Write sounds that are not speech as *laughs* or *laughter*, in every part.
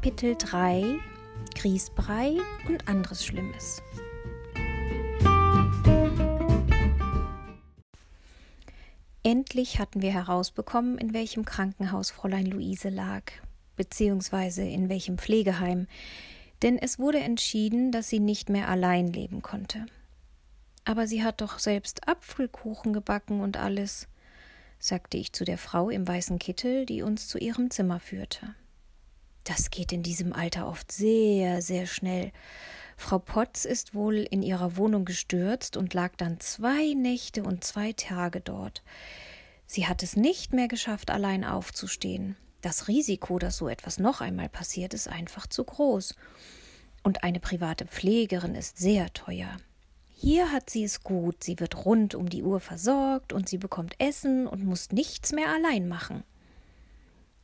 Kapitel 3 Grießbrei und anderes Schlimmes. Endlich hatten wir herausbekommen, in welchem Krankenhaus Fräulein Luise lag, beziehungsweise in welchem Pflegeheim, denn es wurde entschieden, dass sie nicht mehr allein leben konnte. Aber sie hat doch selbst Apfelkuchen gebacken und alles, sagte ich zu der Frau im weißen Kittel, die uns zu ihrem Zimmer führte. Das geht in diesem Alter oft sehr, sehr schnell. Frau Potz ist wohl in ihrer Wohnung gestürzt und lag dann zwei Nächte und zwei Tage dort. Sie hat es nicht mehr geschafft, allein aufzustehen. Das Risiko, dass so etwas noch einmal passiert, ist einfach zu groß. Und eine private Pflegerin ist sehr teuer. Hier hat sie es gut, sie wird rund um die Uhr versorgt und sie bekommt Essen und muss nichts mehr allein machen.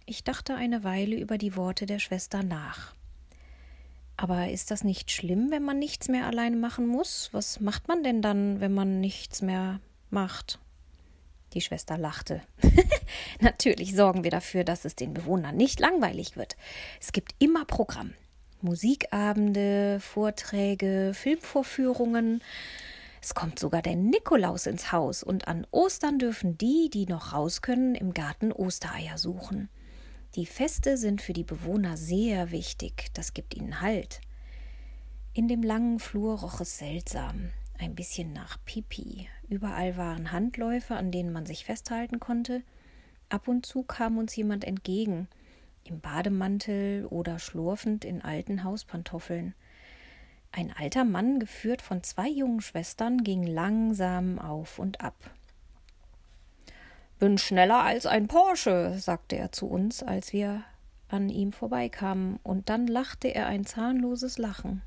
Ich dachte eine Weile über die Worte der Schwester nach. Aber ist das nicht schlimm, wenn man nichts mehr allein machen muss? Was macht man denn dann, wenn man nichts mehr macht? Die Schwester lachte. *laughs* Natürlich sorgen wir dafür, dass es den Bewohnern nicht langweilig wird. Es gibt immer Programm. Musikabende, Vorträge, Filmvorführungen. Es kommt sogar der Nikolaus ins Haus und an Ostern dürfen die, die noch raus können, im Garten Ostereier suchen. Die Feste sind für die Bewohner sehr wichtig, das gibt ihnen Halt. In dem langen Flur roch es seltsam, ein bisschen nach Pipi. Überall waren Handläufe, an denen man sich festhalten konnte. Ab und zu kam uns jemand entgegen, im Bademantel oder schlurfend in alten Hauspantoffeln. Ein alter Mann, geführt von zwei jungen Schwestern, ging langsam auf und ab. Bin schneller als ein Porsche, sagte er zu uns, als wir an ihm vorbeikamen, und dann lachte er ein zahnloses Lachen.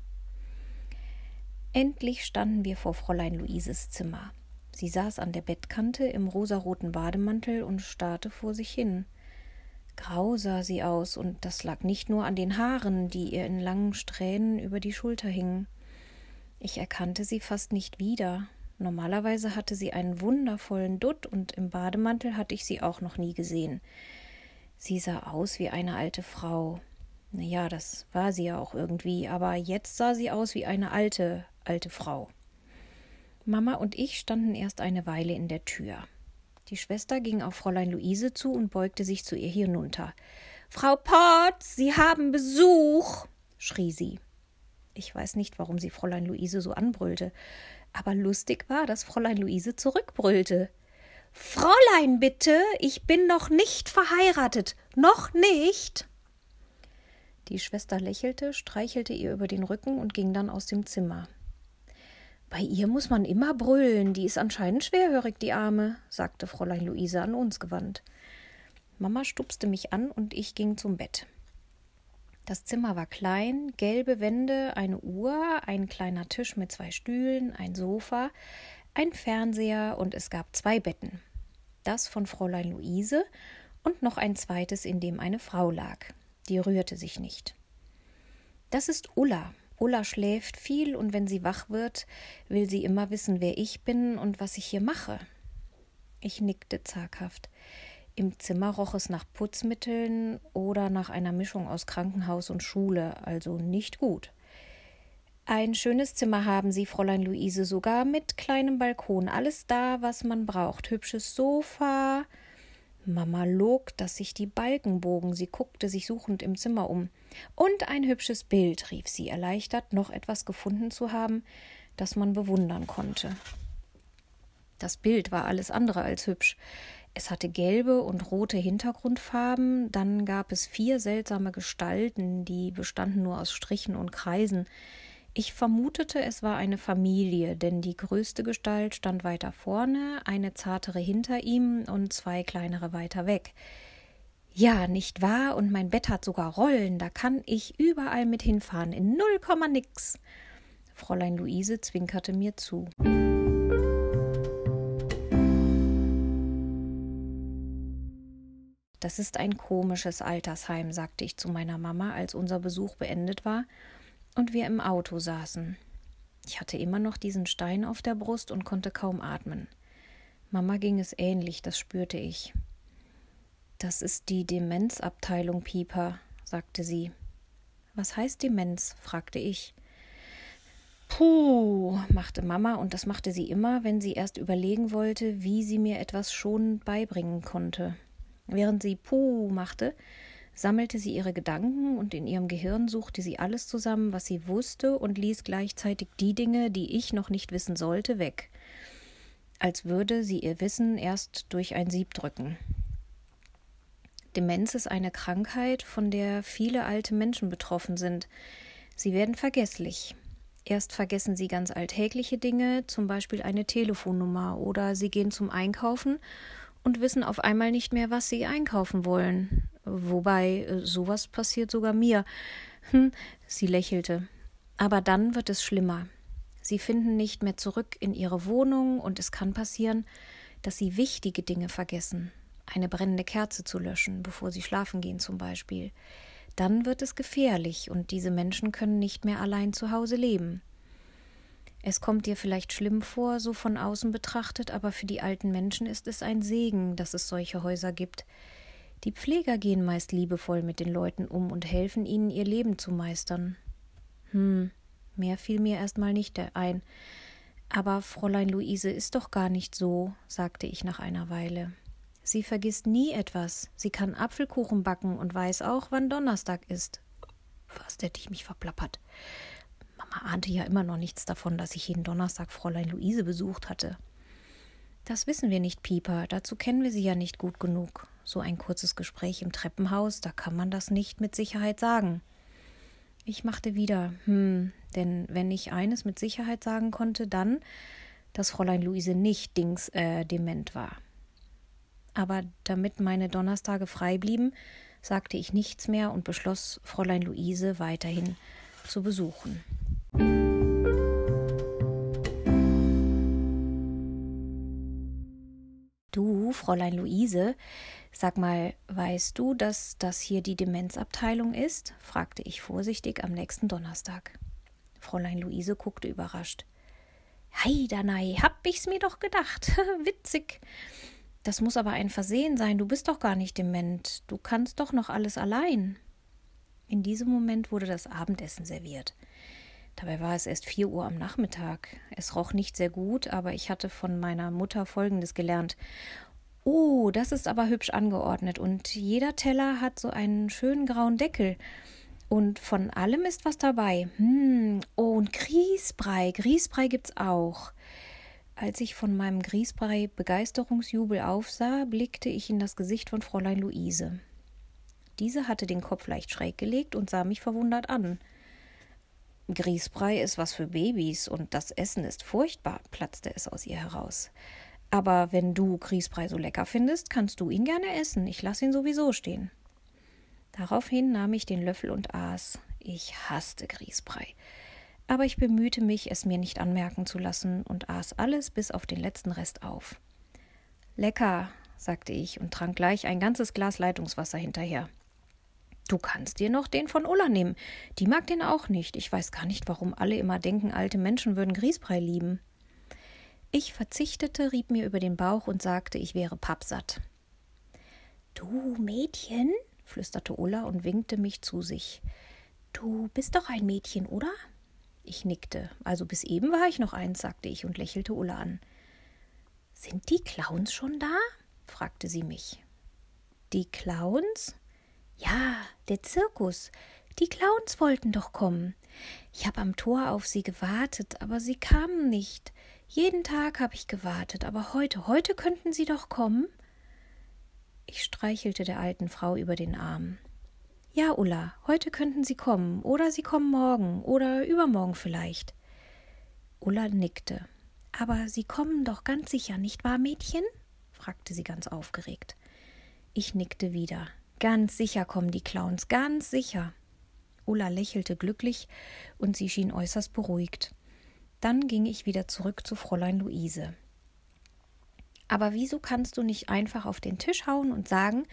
Endlich standen wir vor Fräulein Luises Zimmer. Sie saß an der Bettkante im rosaroten Bademantel und starrte vor sich hin. Grau sah sie aus, und das lag nicht nur an den Haaren, die ihr in langen Strähnen über die Schulter hingen. Ich erkannte sie fast nicht wieder. Normalerweise hatte sie einen wundervollen Dutt und im Bademantel hatte ich sie auch noch nie gesehen. Sie sah aus wie eine alte Frau. Na ja, das war sie ja auch irgendwie, aber jetzt sah sie aus wie eine alte, alte Frau. Mama und ich standen erst eine Weile in der Tür. Die Schwester ging auf Fräulein Luise zu und beugte sich zu ihr hinunter. Frau Potz, Sie haben Besuch, schrie sie. Ich weiß nicht, warum sie Fräulein Luise so anbrüllte aber lustig war, dass Fräulein Luise zurückbrüllte. Fräulein, bitte, ich bin noch nicht verheiratet. Noch nicht. Die Schwester lächelte, streichelte ihr über den Rücken und ging dann aus dem Zimmer. Bei ihr muss man immer brüllen, die ist anscheinend schwerhörig, die Arme, sagte Fräulein Luise an uns gewandt. Mama stupste mich an und ich ging zum Bett. Das Zimmer war klein, gelbe Wände, eine Uhr, ein kleiner Tisch mit zwei Stühlen, ein Sofa, ein Fernseher und es gab zwei Betten. Das von Fräulein Luise und noch ein zweites, in dem eine Frau lag. Die rührte sich nicht. Das ist Ulla. Ulla schläft viel und wenn sie wach wird, will sie immer wissen, wer ich bin und was ich hier mache. Ich nickte zaghaft. Im Zimmer roch es nach Putzmitteln oder nach einer Mischung aus Krankenhaus und Schule, also nicht gut. Ein schönes Zimmer haben Sie, Fräulein Luise, sogar mit kleinem Balkon. Alles da, was man braucht. Hübsches Sofa. Mama log, dass sich die Balken bogen. Sie guckte sich suchend im Zimmer um. Und ein hübsches Bild, rief sie, erleichtert, noch etwas gefunden zu haben, das man bewundern konnte. Das Bild war alles andere als hübsch. Es hatte gelbe und rote Hintergrundfarben, dann gab es vier seltsame Gestalten, die bestanden nur aus Strichen und Kreisen. Ich vermutete, es war eine Familie, denn die größte Gestalt stand weiter vorne, eine zartere hinter ihm und zwei kleinere weiter weg. Ja, nicht wahr? Und mein Bett hat sogar Rollen, da kann ich überall mit hinfahren, in null Komma nix. Fräulein Luise zwinkerte mir zu. Das ist ein komisches Altersheim, sagte ich zu meiner Mama, als unser Besuch beendet war und wir im Auto saßen. Ich hatte immer noch diesen Stein auf der Brust und konnte kaum atmen. Mama ging es ähnlich, das spürte ich. Das ist die Demenzabteilung, Pieper, sagte sie. Was heißt Demenz? fragte ich. Puh, machte Mama, und das machte sie immer, wenn sie erst überlegen wollte, wie sie mir etwas schonend beibringen konnte. Während sie Puh machte, sammelte sie ihre Gedanken und in ihrem Gehirn suchte sie alles zusammen, was sie wusste, und ließ gleichzeitig die Dinge, die ich noch nicht wissen sollte, weg, als würde sie ihr Wissen erst durch ein Sieb drücken. Demenz ist eine Krankheit, von der viele alte Menschen betroffen sind. Sie werden vergesslich. Erst vergessen sie ganz alltägliche Dinge, zum Beispiel eine Telefonnummer, oder sie gehen zum Einkaufen und wissen auf einmal nicht mehr, was sie einkaufen wollen. Wobei äh, sowas passiert sogar mir. Hm, sie lächelte. Aber dann wird es schlimmer. Sie finden nicht mehr zurück in ihre Wohnung und es kann passieren, dass sie wichtige Dinge vergessen. Eine brennende Kerze zu löschen, bevor sie schlafen gehen zum Beispiel. Dann wird es gefährlich und diese Menschen können nicht mehr allein zu Hause leben. Es kommt dir vielleicht schlimm vor, so von außen betrachtet, aber für die alten Menschen ist es ein Segen, dass es solche Häuser gibt. Die Pfleger gehen meist liebevoll mit den Leuten um und helfen ihnen, ihr Leben zu meistern. Hm, mehr fiel mir erstmal nicht ein. Aber Fräulein Luise ist doch gar nicht so, sagte ich nach einer Weile. Sie vergisst nie etwas. Sie kann Apfelkuchen backen und weiß auch, wann Donnerstag ist. Fast hätte ich mich verplappert. Mama ahnte ja immer noch nichts davon, dass ich jeden Donnerstag Fräulein Luise besucht hatte. Das wissen wir nicht, Pieper. Dazu kennen wir sie ja nicht gut genug. So ein kurzes Gespräch im Treppenhaus, da kann man das nicht mit Sicherheit sagen. Ich machte wieder, hm, denn wenn ich eines mit Sicherheit sagen konnte, dann, dass Fräulein Luise nicht dings äh, dement war. Aber damit meine Donnerstage frei blieben, sagte ich nichts mehr und beschloss, Fräulein Luise weiterhin zu besuchen. Fräulein Luise, sag mal, weißt du, dass das hier die Demenzabteilung ist? fragte ich vorsichtig am nächsten Donnerstag. Fräulein Luise guckte überrascht. Hei, Danei, hab ich's mir doch gedacht. *laughs* Witzig. Das muss aber ein Versehen sein. Du bist doch gar nicht dement. Du kannst doch noch alles allein. In diesem Moment wurde das Abendessen serviert. Dabei war es erst vier Uhr am Nachmittag. Es roch nicht sehr gut, aber ich hatte von meiner Mutter Folgendes gelernt. Oh, das ist aber hübsch angeordnet und jeder Teller hat so einen schönen grauen Deckel. Und von allem ist was dabei. Hm, oh, und Grießbrei. Grießbrei gibt's auch. Als ich von meinem Grießbrei Begeisterungsjubel aufsah, blickte ich in das Gesicht von Fräulein Luise. Diese hatte den Kopf leicht schräg gelegt und sah mich verwundert an. Grießbrei ist was für Babys und das Essen ist furchtbar, platzte es aus ihr heraus. Aber wenn du Grießbrei so lecker findest, kannst du ihn gerne essen. Ich lasse ihn sowieso stehen. Daraufhin nahm ich den Löffel und aß. Ich hasste Grießbrei. Aber ich bemühte mich, es mir nicht anmerken zu lassen und aß alles bis auf den letzten Rest auf. Lecker, sagte ich und trank gleich ein ganzes Glas Leitungswasser hinterher. Du kannst dir noch den von Ulla nehmen. Die mag den auch nicht. Ich weiß gar nicht, warum alle immer denken, alte Menschen würden Grießbrei lieben. Ich verzichtete, rieb mir über den Bauch und sagte, ich wäre pappsatt. Du Mädchen, flüsterte Ulla und winkte mich zu sich. Du bist doch ein Mädchen, oder? Ich nickte. Also bis eben war ich noch eins, sagte ich und lächelte Ulla an. Sind die Clowns schon da? fragte sie mich. Die Clowns? Ja, der Zirkus. Die Clowns wollten doch kommen. Ich habe am Tor auf sie gewartet, aber sie kamen nicht. Jeden Tag habe ich gewartet, aber heute, heute könnten sie doch kommen. Ich streichelte der alten Frau über den Arm. Ja, Ulla, heute könnten sie kommen, oder sie kommen morgen, oder übermorgen vielleicht. Ulla nickte. Aber sie kommen doch ganz sicher, nicht wahr, Mädchen? fragte sie ganz aufgeregt. Ich nickte wieder. Ganz sicher kommen die Clowns, ganz sicher. Ulla lächelte glücklich und sie schien äußerst beruhigt. Dann ging ich wieder zurück zu Fräulein Luise. Aber wieso kannst du nicht einfach auf den Tisch hauen und sagen,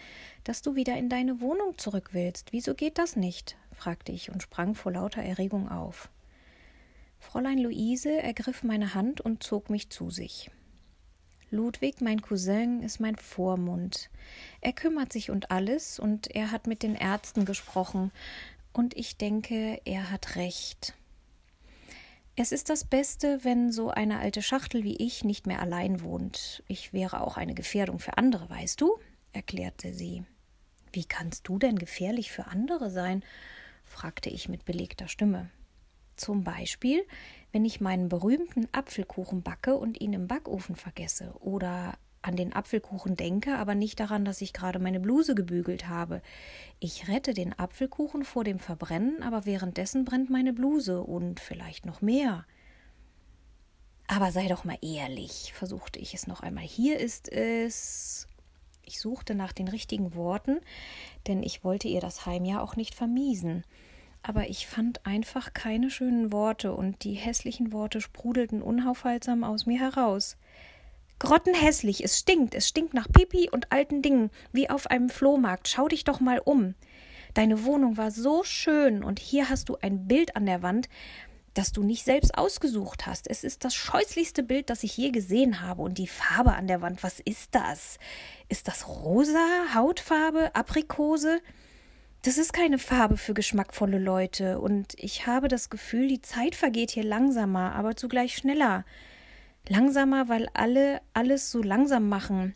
dass du wieder in deine Wohnung zurück willst? Wieso geht das nicht? fragte ich und sprang vor lauter Erregung auf. Fräulein Luise ergriff meine Hand und zog mich zu sich. Ludwig, mein Cousin, ist mein Vormund. Er kümmert sich um alles und er hat mit den Ärzten gesprochen. Und ich denke, er hat recht. Es ist das Beste, wenn so eine alte Schachtel wie ich nicht mehr allein wohnt. Ich wäre auch eine Gefährdung für andere, weißt du? erklärte sie. Wie kannst du denn gefährlich für andere sein? fragte ich mit belegter Stimme. Zum Beispiel, wenn ich meinen berühmten Apfelkuchen backe und ihn im Backofen vergesse, oder an den Apfelkuchen denke, aber nicht daran, dass ich gerade meine Bluse gebügelt habe. Ich rette den Apfelkuchen vor dem Verbrennen, aber währenddessen brennt meine Bluse und vielleicht noch mehr. Aber sei doch mal ehrlich, versuchte ich es noch einmal. Hier ist es. Ich suchte nach den richtigen Worten, denn ich wollte ihr das Heim ja auch nicht vermiesen. Aber ich fand einfach keine schönen Worte und die hässlichen Worte sprudelten unaufhaltsam aus mir heraus. Grottenhässlich, es stinkt, es stinkt nach Pipi und alten Dingen, wie auf einem Flohmarkt. Schau dich doch mal um. Deine Wohnung war so schön und hier hast du ein Bild an der Wand, das du nicht selbst ausgesucht hast. Es ist das scheußlichste Bild, das ich je gesehen habe. Und die Farbe an der Wand, was ist das? Ist das rosa, Hautfarbe, Aprikose? Das ist keine Farbe für geschmackvolle Leute. Und ich habe das Gefühl, die Zeit vergeht hier langsamer, aber zugleich schneller. Langsamer, weil alle alles so langsam machen.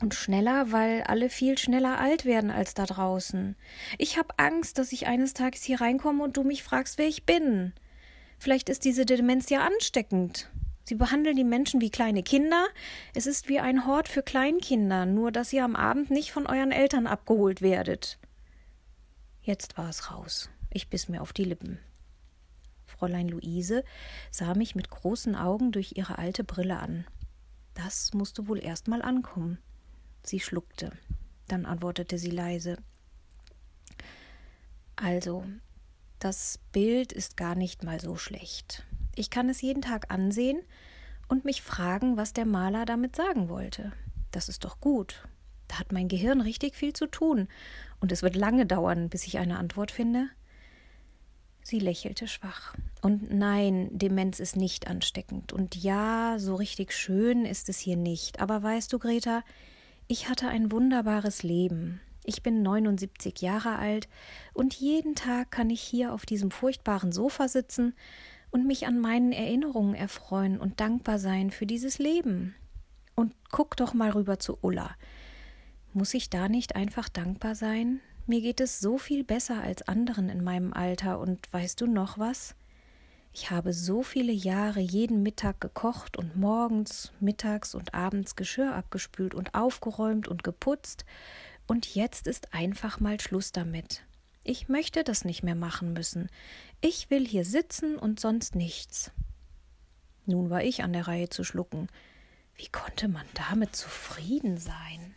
Und schneller, weil alle viel schneller alt werden als da draußen. Ich habe Angst, dass ich eines Tages hier reinkomme und du mich fragst, wer ich bin. Vielleicht ist diese Demenz ja ansteckend. Sie behandeln die Menschen wie kleine Kinder. Es ist wie ein Hort für Kleinkinder, nur dass ihr am Abend nicht von euren Eltern abgeholt werdet. Jetzt war es raus. Ich biss mir auf die Lippen. Fräulein Luise sah mich mit großen Augen durch ihre alte Brille an. Das musste wohl erst mal ankommen. Sie schluckte. Dann antwortete sie leise. Also, das Bild ist gar nicht mal so schlecht. Ich kann es jeden Tag ansehen und mich fragen, was der Maler damit sagen wollte. Das ist doch gut. Da hat mein Gehirn richtig viel zu tun, und es wird lange dauern, bis ich eine Antwort finde. Sie lächelte schwach. Und nein, Demenz ist nicht ansteckend. Und ja, so richtig schön ist es hier nicht. Aber weißt du, Greta, ich hatte ein wunderbares Leben. Ich bin 79 Jahre alt und jeden Tag kann ich hier auf diesem furchtbaren Sofa sitzen und mich an meinen Erinnerungen erfreuen und dankbar sein für dieses Leben. Und guck doch mal rüber zu Ulla. Muss ich da nicht einfach dankbar sein? Mir geht es so viel besser als anderen in meinem Alter und weißt du noch was? Ich habe so viele Jahre jeden Mittag gekocht und morgens, mittags und abends Geschirr abgespült und aufgeräumt und geputzt, und jetzt ist einfach mal Schluss damit. Ich möchte das nicht mehr machen müssen. Ich will hier sitzen und sonst nichts. Nun war ich an der Reihe zu schlucken. Wie konnte man damit zufrieden sein?